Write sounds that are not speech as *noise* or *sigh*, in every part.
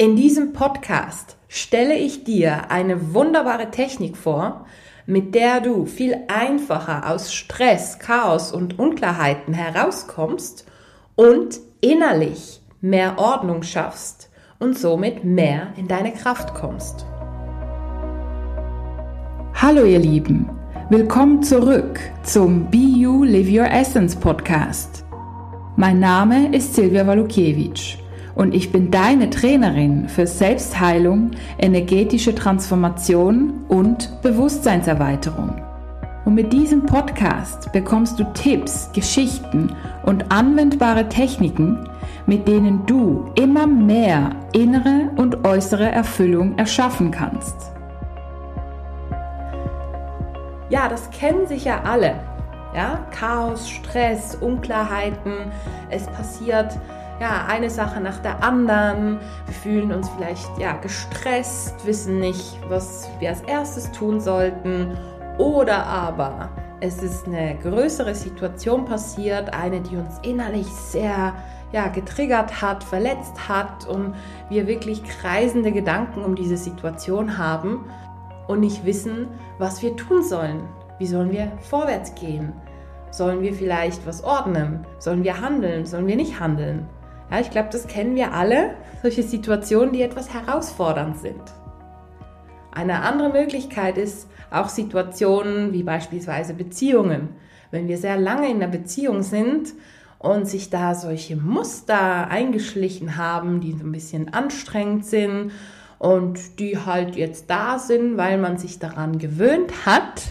In diesem Podcast stelle ich dir eine wunderbare Technik vor, mit der du viel einfacher aus Stress, Chaos und Unklarheiten herauskommst und innerlich mehr Ordnung schaffst und somit mehr in deine Kraft kommst. Hallo ihr Lieben, willkommen zurück zum Be You Live Your Essence Podcast. Mein Name ist Silvia Walukiewicz und ich bin deine Trainerin für Selbstheilung, energetische Transformation und Bewusstseinserweiterung. Und mit diesem Podcast bekommst du Tipps, Geschichten und anwendbare Techniken, mit denen du immer mehr innere und äußere Erfüllung erschaffen kannst. Ja, das kennen sicher alle. Ja, Chaos, Stress, Unklarheiten, es passiert ja, eine Sache nach der anderen. Wir fühlen uns vielleicht ja, gestresst, wissen nicht, was wir als erstes tun sollten. Oder aber es ist eine größere Situation passiert, eine, die uns innerlich sehr ja, getriggert hat, verletzt hat und wir wirklich kreisende Gedanken um diese Situation haben und nicht wissen, was wir tun sollen. Wie sollen wir vorwärts gehen? Sollen wir vielleicht was ordnen? Sollen wir handeln? Sollen wir nicht handeln? Ja, ich glaube, das kennen wir alle, solche Situationen, die etwas herausfordernd sind. Eine andere Möglichkeit ist auch Situationen wie beispielsweise Beziehungen. Wenn wir sehr lange in einer Beziehung sind und sich da solche Muster eingeschlichen haben, die so ein bisschen anstrengend sind und die halt jetzt da sind, weil man sich daran gewöhnt hat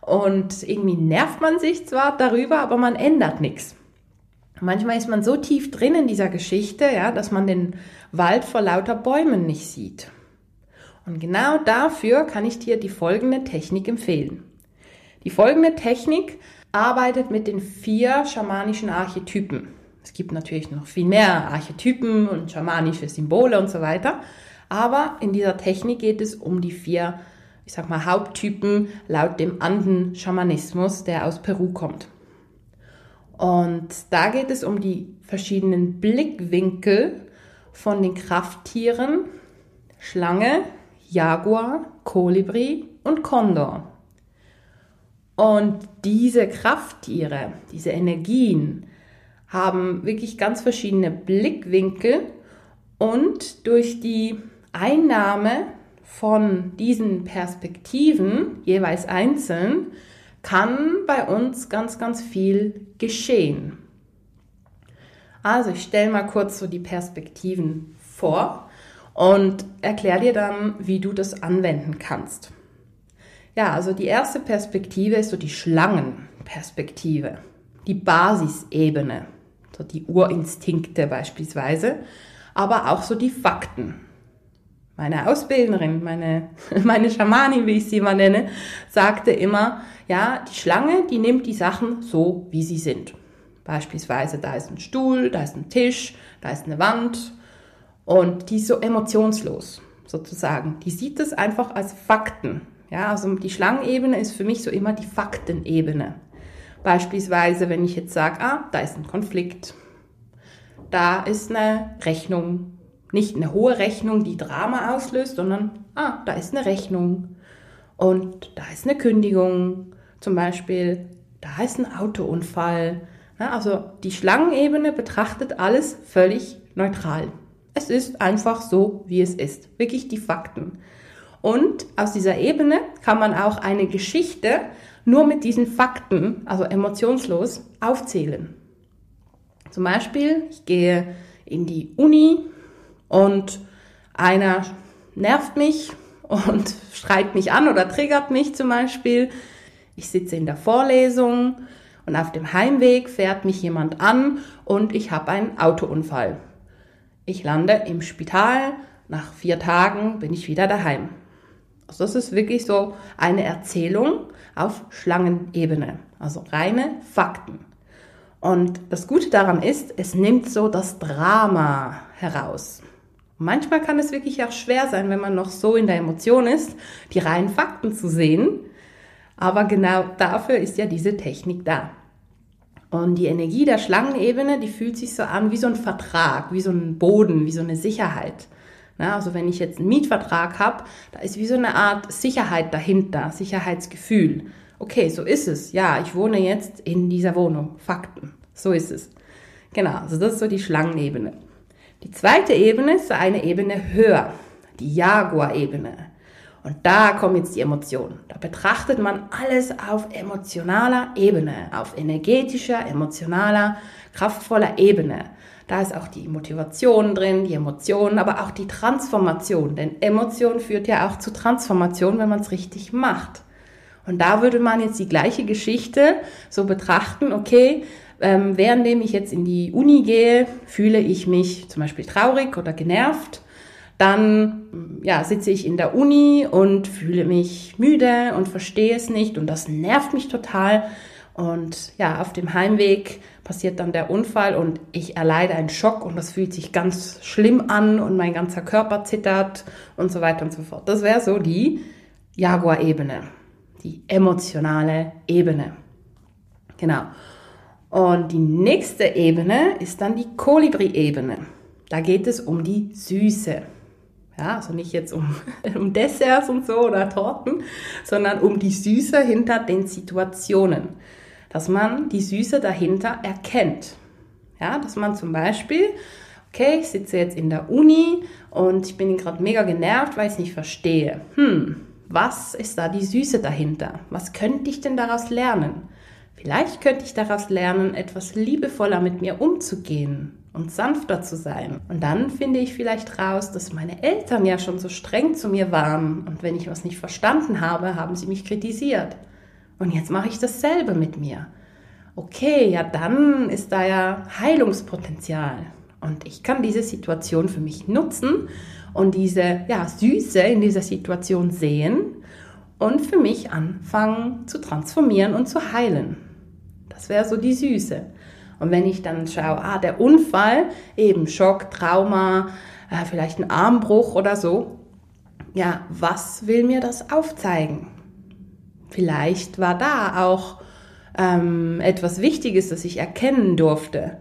und irgendwie nervt man sich zwar darüber, aber man ändert nichts. Manchmal ist man so tief drin in dieser Geschichte, ja, dass man den Wald vor lauter Bäumen nicht sieht. Und genau dafür kann ich dir die folgende Technik empfehlen. Die folgende Technik arbeitet mit den vier schamanischen Archetypen. Es gibt natürlich noch viel mehr Archetypen und schamanische Symbole und so weiter. Aber in dieser Technik geht es um die vier, ich sag mal, Haupttypen laut dem Anden-Schamanismus, der aus Peru kommt. Und da geht es um die verschiedenen Blickwinkel von den Krafttieren Schlange, Jaguar, Kolibri und Kondor. Und diese Krafttiere, diese Energien haben wirklich ganz verschiedene Blickwinkel und durch die Einnahme von diesen Perspektiven jeweils einzeln kann bei uns ganz, ganz viel geschehen. Also ich stelle mal kurz so die Perspektiven vor und erkläre dir dann, wie du das anwenden kannst. Ja, also die erste Perspektive ist so die Schlangenperspektive, die Basisebene, so die Urinstinkte beispielsweise, aber auch so die Fakten meine Ausbilderin, meine, *laughs* meine Schamanin, wie ich sie immer nenne, sagte immer, ja, die Schlange, die nimmt die Sachen so, wie sie sind. Beispielsweise, da ist ein Stuhl, da ist ein Tisch, da ist eine Wand und die ist so emotionslos, sozusagen. Die sieht es einfach als Fakten. Ja, also die Schlangenebene ist für mich so immer die Faktenebene. Beispielsweise, wenn ich jetzt sage, ah, da ist ein Konflikt, da ist eine Rechnung, nicht eine hohe Rechnung, die Drama auslöst, sondern, ah, da ist eine Rechnung und da ist eine Kündigung zum Beispiel, da ist ein Autounfall. Also die Schlangenebene betrachtet alles völlig neutral. Es ist einfach so, wie es ist. Wirklich die Fakten. Und aus dieser Ebene kann man auch eine Geschichte nur mit diesen Fakten, also emotionslos, aufzählen. Zum Beispiel, ich gehe in die Uni und einer nervt mich und *laughs* schreit mich an oder triggert mich zum Beispiel. Ich sitze in der Vorlesung und auf dem Heimweg fährt mich jemand an und ich habe einen Autounfall. Ich lande im Spital, nach vier Tagen bin ich wieder daheim. Also das ist wirklich so eine Erzählung auf Schlangenebene, also reine Fakten. Und das Gute daran ist, es nimmt so das Drama heraus. Manchmal kann es wirklich auch schwer sein, wenn man noch so in der Emotion ist, die reinen Fakten zu sehen. Aber genau dafür ist ja diese Technik da. Und die Energie der Schlangenebene, die fühlt sich so an wie so ein Vertrag, wie so ein Boden, wie so eine Sicherheit. Na, also wenn ich jetzt einen Mietvertrag habe, da ist wie so eine Art Sicherheit dahinter, Sicherheitsgefühl. Okay, so ist es. Ja, ich wohne jetzt in dieser Wohnung. Fakten. So ist es. Genau, also das ist so die Schlangenebene. Die zweite Ebene ist eine Ebene höher, die Jaguar-Ebene. Und da kommen jetzt die Emotionen. Da betrachtet man alles auf emotionaler Ebene, auf energetischer, emotionaler, kraftvoller Ebene. Da ist auch die Motivation drin, die Emotionen, aber auch die Transformation. Denn Emotion führt ja auch zu Transformation, wenn man es richtig macht. Und da würde man jetzt die gleiche Geschichte so betrachten, okay, ähm, währenddem ich jetzt in die Uni gehe, fühle ich mich zum Beispiel traurig oder genervt. Dann ja, sitze ich in der Uni und fühle mich müde und verstehe es nicht und das nervt mich total. Und ja, auf dem Heimweg passiert dann der Unfall und ich erleide einen Schock und das fühlt sich ganz schlimm an und mein ganzer Körper zittert und so weiter und so fort. Das wäre so die Jaguar-Ebene, die emotionale Ebene. Genau. Und die nächste Ebene ist dann die Kolibri-Ebene. Da geht es um die Süße. Ja, also nicht jetzt um, *laughs* um Desserts und so oder Torten, sondern um die Süße hinter den Situationen. Dass man die Süße dahinter erkennt. Ja, dass man zum Beispiel, okay, ich sitze jetzt in der Uni und ich bin gerade mega genervt, weil ich es nicht verstehe. Hm, was ist da die Süße dahinter? Was könnte ich denn daraus lernen? Vielleicht könnte ich daraus lernen, etwas liebevoller mit mir umzugehen und sanfter zu sein. Und dann finde ich vielleicht raus, dass meine Eltern ja schon so streng zu mir waren und wenn ich was nicht verstanden habe, haben sie mich kritisiert. Und jetzt mache ich dasselbe mit mir. Okay, ja, dann ist da ja Heilungspotenzial. Und ich kann diese Situation für mich nutzen und diese ja, Süße in dieser Situation sehen und für mich anfangen zu transformieren und zu heilen. Das wäre so die Süße. Und wenn ich dann schaue, ah, der Unfall, eben Schock, Trauma, äh, vielleicht ein Armbruch oder so, ja, was will mir das aufzeigen? Vielleicht war da auch ähm, etwas Wichtiges, das ich erkennen durfte.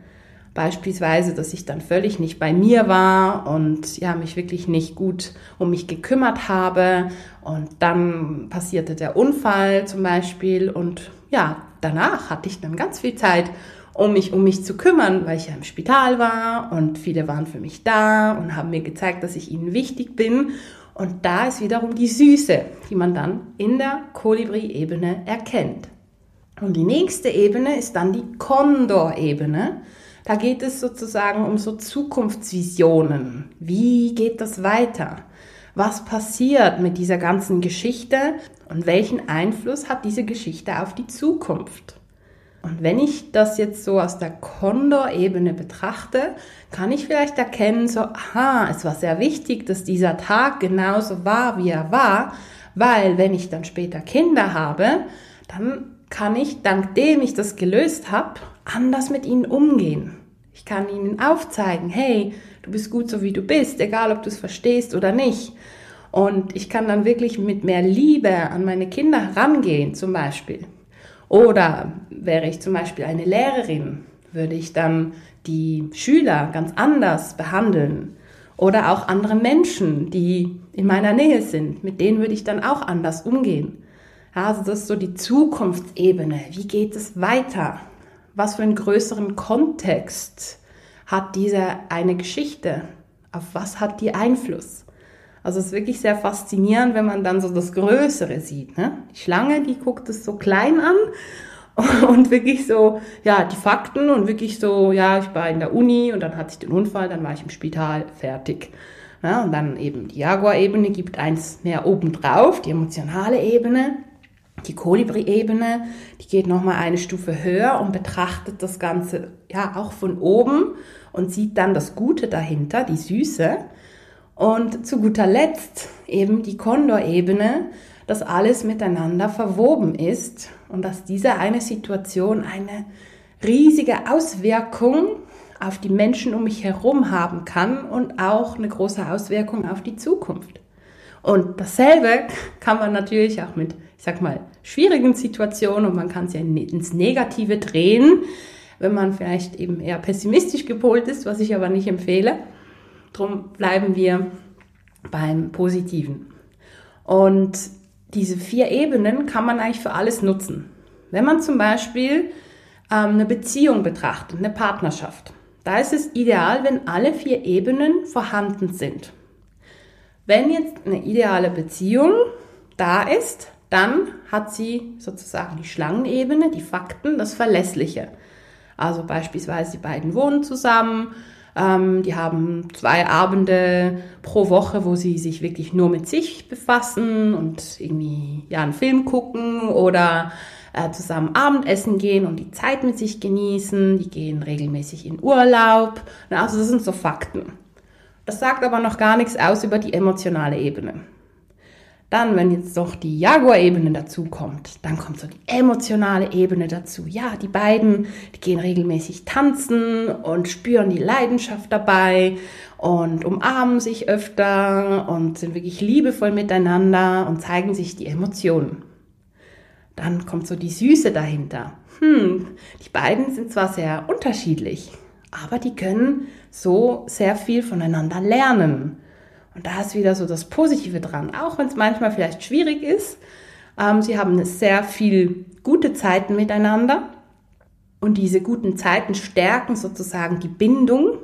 Beispielsweise, dass ich dann völlig nicht bei mir war und ja, mich wirklich nicht gut um mich gekümmert habe. Und dann passierte der Unfall zum Beispiel und ja, danach hatte ich dann ganz viel Zeit, um mich um mich zu kümmern, weil ich ja im Spital war und viele waren für mich da und haben mir gezeigt, dass ich ihnen wichtig bin. Und da ist wiederum die Süße, die man dann in der Kolibri-Ebene erkennt. Und die nächste Ebene ist dann die Kondor-Ebene. Da geht es sozusagen um so Zukunftsvisionen. Wie geht das weiter? Was passiert mit dieser ganzen Geschichte und welchen Einfluss hat diese Geschichte auf die Zukunft? Und wenn ich das jetzt so aus der Kondor-Ebene betrachte, kann ich vielleicht erkennen, so, aha, es war sehr wichtig, dass dieser Tag genauso war, wie er war, weil wenn ich dann später Kinder habe, dann kann ich, dank dem ich das gelöst habe, anders mit ihnen umgehen. Ich kann ihnen aufzeigen, hey, du bist gut so wie du bist, egal ob du es verstehst oder nicht. Und ich kann dann wirklich mit mehr Liebe an meine Kinder herangehen, zum Beispiel. Oder wäre ich zum Beispiel eine Lehrerin, würde ich dann die Schüler ganz anders behandeln. Oder auch andere Menschen, die in meiner Nähe sind, mit denen würde ich dann auch anders umgehen. Also das ist so die Zukunftsebene. Wie geht es weiter? Was für einen größeren Kontext hat diese eine Geschichte? Auf was hat die Einfluss? Also es ist wirklich sehr faszinierend, wenn man dann so das Größere sieht. Ne? Die Schlange, die guckt es so klein an *laughs* und wirklich so, ja, die Fakten und wirklich so, ja, ich war in der Uni und dann hatte ich den Unfall, dann war ich im Spital, fertig. Ja, und dann eben die Jaguar-Ebene gibt eins mehr obendrauf, die emotionale Ebene. Die Kolibri-Ebene, die geht nochmal eine Stufe höher und betrachtet das Ganze ja auch von oben und sieht dann das Gute dahinter, die Süße. Und zu guter Letzt eben die Kondor-Ebene, dass alles miteinander verwoben ist und dass diese eine Situation eine riesige Auswirkung auf die Menschen um mich herum haben kann und auch eine große Auswirkung auf die Zukunft. Und dasselbe *laughs* kann man natürlich auch mit, ich sag mal, schwierigen Situationen und man kann es ja ins Negative drehen, wenn man vielleicht eben eher pessimistisch gepolt ist, was ich aber nicht empfehle. Drum bleiben wir beim Positiven. Und diese vier Ebenen kann man eigentlich für alles nutzen. Wenn man zum Beispiel ähm, eine Beziehung betrachtet, eine Partnerschaft, da ist es ideal, wenn alle vier Ebenen vorhanden sind. Wenn jetzt eine ideale Beziehung da ist, dann hat sie sozusagen die Schlangenebene, die Fakten, das Verlässliche. Also beispielsweise die beiden wohnen zusammen, ähm, die haben zwei Abende pro Woche, wo sie sich wirklich nur mit sich befassen und irgendwie ja einen Film gucken oder äh, zusammen Abendessen gehen und die Zeit mit sich genießen. Die gehen regelmäßig in Urlaub. Also das sind so Fakten. Das sagt aber noch gar nichts aus über die emotionale Ebene. Dann, wenn jetzt doch die Jaguar-Ebene dazu kommt, dann kommt so die emotionale Ebene dazu. Ja, die beiden, die gehen regelmäßig tanzen und spüren die Leidenschaft dabei und umarmen sich öfter und sind wirklich liebevoll miteinander und zeigen sich die Emotionen. Dann kommt so die Süße dahinter. Hm, die beiden sind zwar sehr unterschiedlich, aber die können so sehr viel voneinander lernen. Und da ist wieder so das Positive dran, auch wenn es manchmal vielleicht schwierig ist. Ähm, sie haben sehr viel gute Zeiten miteinander und diese guten Zeiten stärken sozusagen die Bindung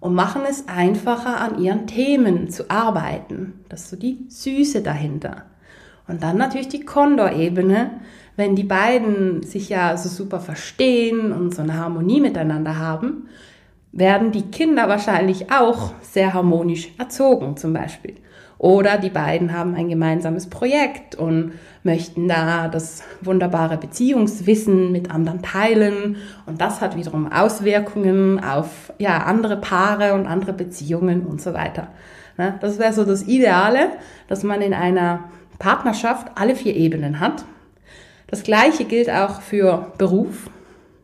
und machen es einfacher, an ihren Themen zu arbeiten. Das ist so die Süße dahinter. Und dann natürlich die Kondor-Ebene, wenn die beiden sich ja so super verstehen und so eine Harmonie miteinander haben, werden die Kinder wahrscheinlich auch sehr harmonisch erzogen zum Beispiel. Oder die beiden haben ein gemeinsames Projekt und möchten da das wunderbare Beziehungswissen mit anderen teilen. Und das hat wiederum Auswirkungen auf ja, andere Paare und andere Beziehungen und so weiter. Das wäre so das Ideale, dass man in einer Partnerschaft alle vier Ebenen hat. Das gleiche gilt auch für Beruf,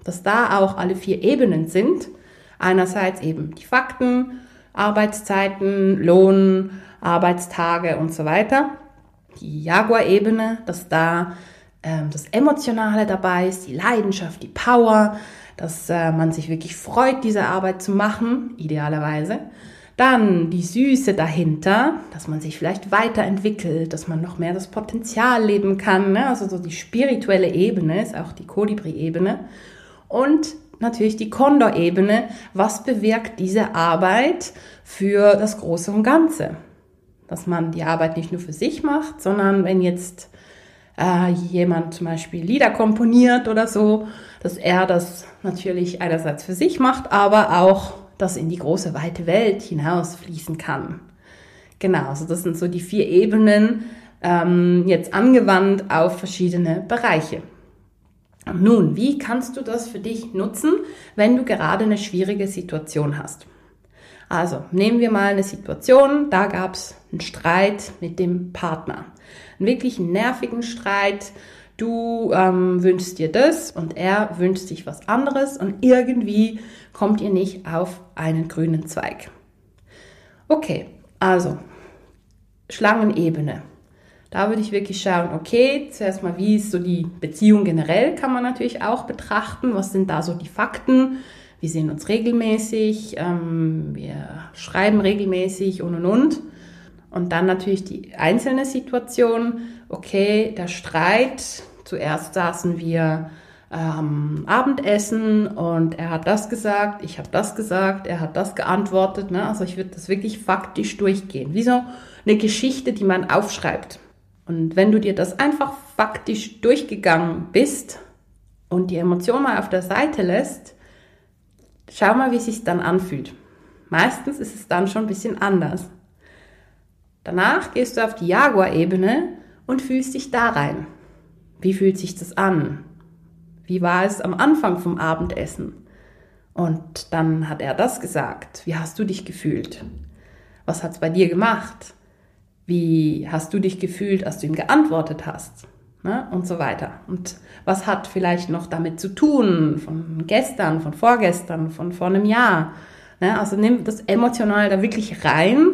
dass da auch alle vier Ebenen sind. Einerseits eben die Fakten, Arbeitszeiten, Lohn, Arbeitstage und so weiter. Die Jaguar-Ebene, dass da ähm, das Emotionale dabei ist, die Leidenschaft, die Power, dass äh, man sich wirklich freut, diese Arbeit zu machen, idealerweise. Dann die Süße dahinter, dass man sich vielleicht weiterentwickelt, dass man noch mehr das Potenzial leben kann. Ne? Also so die spirituelle Ebene ist auch die Kolibri-Ebene. Und natürlich die Kondor-Ebene. Was bewirkt diese Arbeit für das Große und Ganze? Dass man die Arbeit nicht nur für sich macht, sondern wenn jetzt äh, jemand zum Beispiel Lieder komponiert oder so, dass er das natürlich einerseits für sich macht, aber auch das in die große weite Welt hinaus fließen kann. Genau, also das sind so die vier Ebenen ähm, jetzt angewandt auf verschiedene Bereiche. Nun, wie kannst du das für dich nutzen, wenn du gerade eine schwierige Situation hast? Also nehmen wir mal eine Situation, da gab es einen Streit mit dem Partner. Einen wirklich nervigen Streit. Du ähm, wünschst dir das und er wünscht sich was anderes und irgendwie kommt ihr nicht auf einen grünen Zweig. Okay, also Schlangenebene. Da würde ich wirklich schauen, okay, zuerst mal, wie ist so die Beziehung generell, kann man natürlich auch betrachten. Was sind da so die Fakten? Wir sehen uns regelmäßig, ähm, wir schreiben regelmäßig und und und. Und dann natürlich die einzelne Situation. Okay, der Streit. Zuerst saßen wir ähm, Abendessen und er hat das gesagt, ich habe das gesagt, er hat das geantwortet. Ne? Also ich würde das wirklich faktisch durchgehen. Wie so eine Geschichte, die man aufschreibt. Und wenn du dir das einfach faktisch durchgegangen bist und die Emotion mal auf der Seite lässt, schau mal, wie es sich dann anfühlt. Meistens ist es dann schon ein bisschen anders. Danach gehst du auf die Jaguar-Ebene und fühlst dich da rein. Wie fühlt sich das an? Wie war es am Anfang vom Abendessen? Und dann hat er das gesagt. Wie hast du dich gefühlt? Was hat es bei dir gemacht? Wie hast du dich gefühlt, als du ihm geantwortet hast? Ne? Und so weiter. Und was hat vielleicht noch damit zu tun, von gestern, von vorgestern, von vor einem Jahr? Ne? Also nimm das emotional da wirklich rein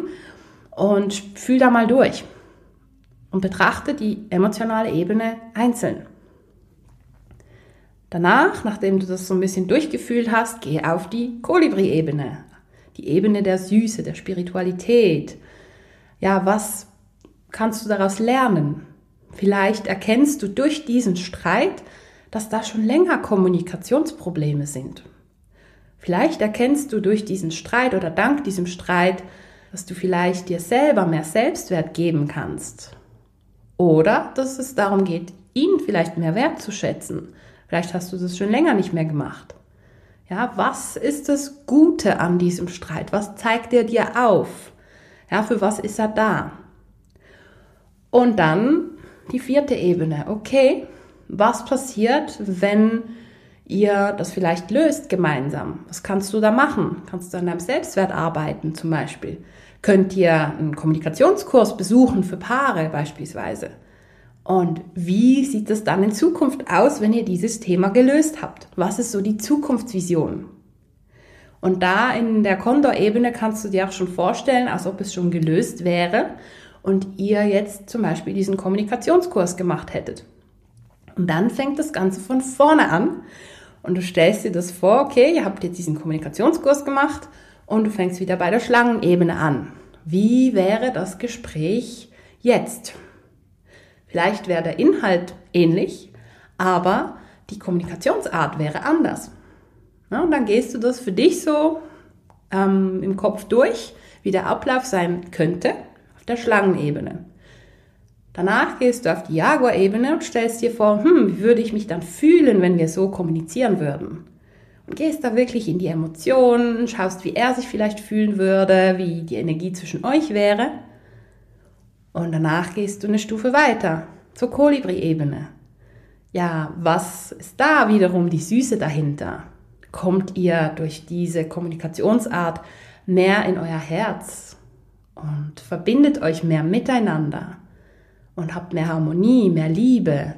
und fühl da mal durch. Und betrachte die emotionale Ebene einzeln. Danach, nachdem du das so ein bisschen durchgefühlt hast, geh auf die Kolibri-Ebene. Die Ebene der Süße, der Spiritualität, Ja, was kannst du daraus lernen? Vielleicht erkennst du durch diesen Streit, dass da schon länger Kommunikationsprobleme sind. Vielleicht erkennst du durch diesen Streit oder dank diesem Streit, dass du vielleicht dir selber mehr Selbstwert geben kannst. Oder dass es darum geht, ihn vielleicht mehr wertzuschätzen. Vielleicht hast du das schon länger nicht mehr gemacht. Ja, was ist das Gute an diesem Streit? Was zeigt er dir auf? Ja, für was ist er da? Und dann die vierte Ebene. Okay, was passiert, wenn ihr das vielleicht löst gemeinsam? Was kannst du da machen? Kannst du an deinem Selbstwert arbeiten zum Beispiel? Könnt ihr einen Kommunikationskurs besuchen für Paare beispielsweise? Und wie sieht es dann in Zukunft aus, wenn ihr dieses Thema gelöst habt? Was ist so die Zukunftsvision? Und da in der Kondor-Ebene kannst du dir auch schon vorstellen, als ob es schon gelöst wäre und ihr jetzt zum Beispiel diesen Kommunikationskurs gemacht hättet. Und dann fängt das Ganze von vorne an und du stellst dir das vor, okay, ihr habt jetzt diesen Kommunikationskurs gemacht und du fängst wieder bei der Schlangenebene an. Wie wäre das Gespräch jetzt? Vielleicht wäre der Inhalt ähnlich, aber die Kommunikationsart wäre anders. Ja, und dann gehst du das für dich so ähm, im Kopf durch, wie der Ablauf sein könnte auf der Schlangenebene. Danach gehst du auf die Jaguar-Ebene und stellst dir vor, hm, wie würde ich mich dann fühlen, wenn wir so kommunizieren würden? Und gehst da wirklich in die Emotionen, schaust, wie er sich vielleicht fühlen würde, wie die Energie zwischen euch wäre. Und danach gehst du eine Stufe weiter zur Kolibri-Ebene. Ja, was ist da wiederum die Süße dahinter? Kommt ihr durch diese Kommunikationsart mehr in euer Herz und verbindet euch mehr miteinander und habt mehr Harmonie, mehr Liebe.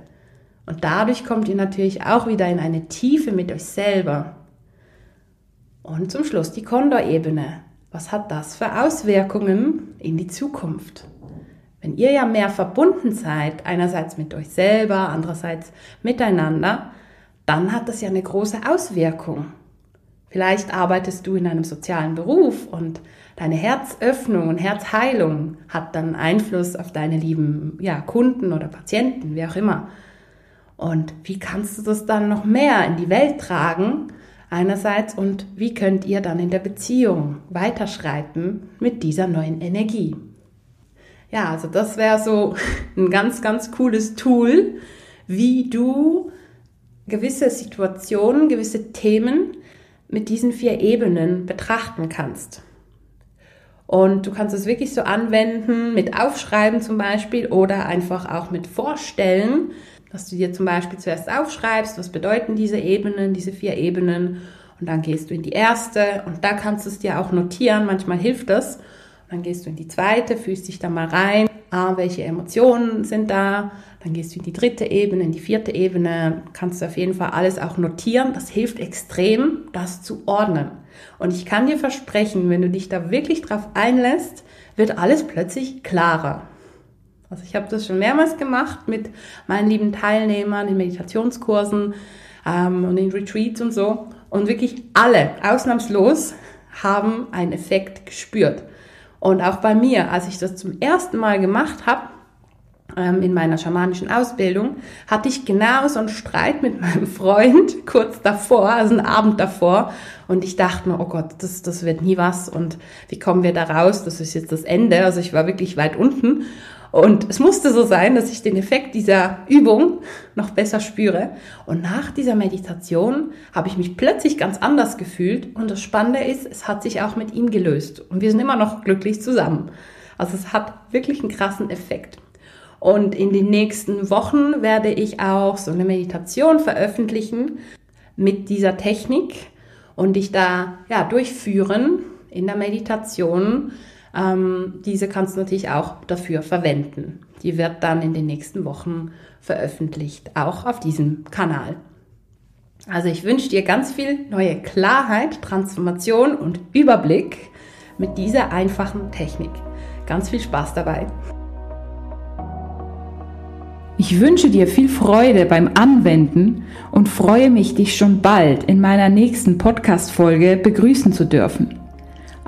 Und dadurch kommt ihr natürlich auch wieder in eine Tiefe mit euch selber. Und zum Schluss die Kondor-Ebene. Was hat das für Auswirkungen in die Zukunft? Wenn ihr ja mehr verbunden seid, einerseits mit euch selber, andererseits miteinander, dann hat das ja eine große Auswirkung. Vielleicht arbeitest du in einem sozialen Beruf und deine Herzöffnung und Herzheilung hat dann Einfluss auf deine lieben ja, Kunden oder Patienten, wie auch immer. Und wie kannst du das dann noch mehr in die Welt tragen? Einerseits und wie könnt ihr dann in der Beziehung weiterschreiten mit dieser neuen Energie? Ja, also das wäre so *laughs* ein ganz, ganz cooles Tool, wie du gewisse Situationen, gewisse Themen mit diesen vier Ebenen betrachten kannst. Und du kannst es wirklich so anwenden mit Aufschreiben zum Beispiel oder einfach auch mit Vorstellen, dass du dir zum Beispiel zuerst aufschreibst, was bedeuten diese Ebenen, diese vier Ebenen und dann gehst du in die erste und da kannst du es dir auch notieren, manchmal hilft das dann gehst du in die zweite, fühlst dich da mal rein. Ah, welche Emotionen sind da? Dann gehst du in die dritte Ebene, in die vierte Ebene. Kannst du auf jeden Fall alles auch notieren. Das hilft extrem, das zu ordnen. Und ich kann dir versprechen, wenn du dich da wirklich drauf einlässt, wird alles plötzlich klarer. Also ich habe das schon mehrmals gemacht mit meinen lieben Teilnehmern in Meditationskursen ähm, und in Retreats und so. Und wirklich alle, ausnahmslos, haben einen Effekt gespürt. Und auch bei mir, als ich das zum ersten Mal gemacht habe, ähm, in meiner schamanischen Ausbildung, hatte ich genau so einen Streit mit *laughs* meinem Freund kurz davor, also einen Abend davor. Und ich dachte mir, oh Gott, das, das wird nie was. Und wie kommen wir da raus? Das ist jetzt das Ende. Also ich war wirklich weit unten. Und es musste so sein, dass ich den Effekt dieser Übung noch besser spüre. Und nach dieser Meditation habe ich mich plötzlich ganz anders gefühlt. Und das Spannende ist, es hat sich auch mit ihm gelöst. Und wir sind immer noch glücklich zusammen. Also es hat wirklich einen krassen Effekt. Und in den nächsten Wochen werde ich auch so eine Meditation veröffentlichen mit dieser Technik und dich da ja durchführen in der Meditation ähm, diese kannst du natürlich auch dafür verwenden. Die wird dann in den nächsten Wochen veröffentlicht, auch auf diesem Kanal. Also ich wünsche dir ganz viel neue Klarheit, Transformation und Überblick mit dieser einfachen Technik. Ganz viel Spaß dabei. Ich wünsche dir viel Freude beim Anwenden und freue mich, dich schon bald in meiner nächsten Podcast-Folge begrüßen zu dürfen.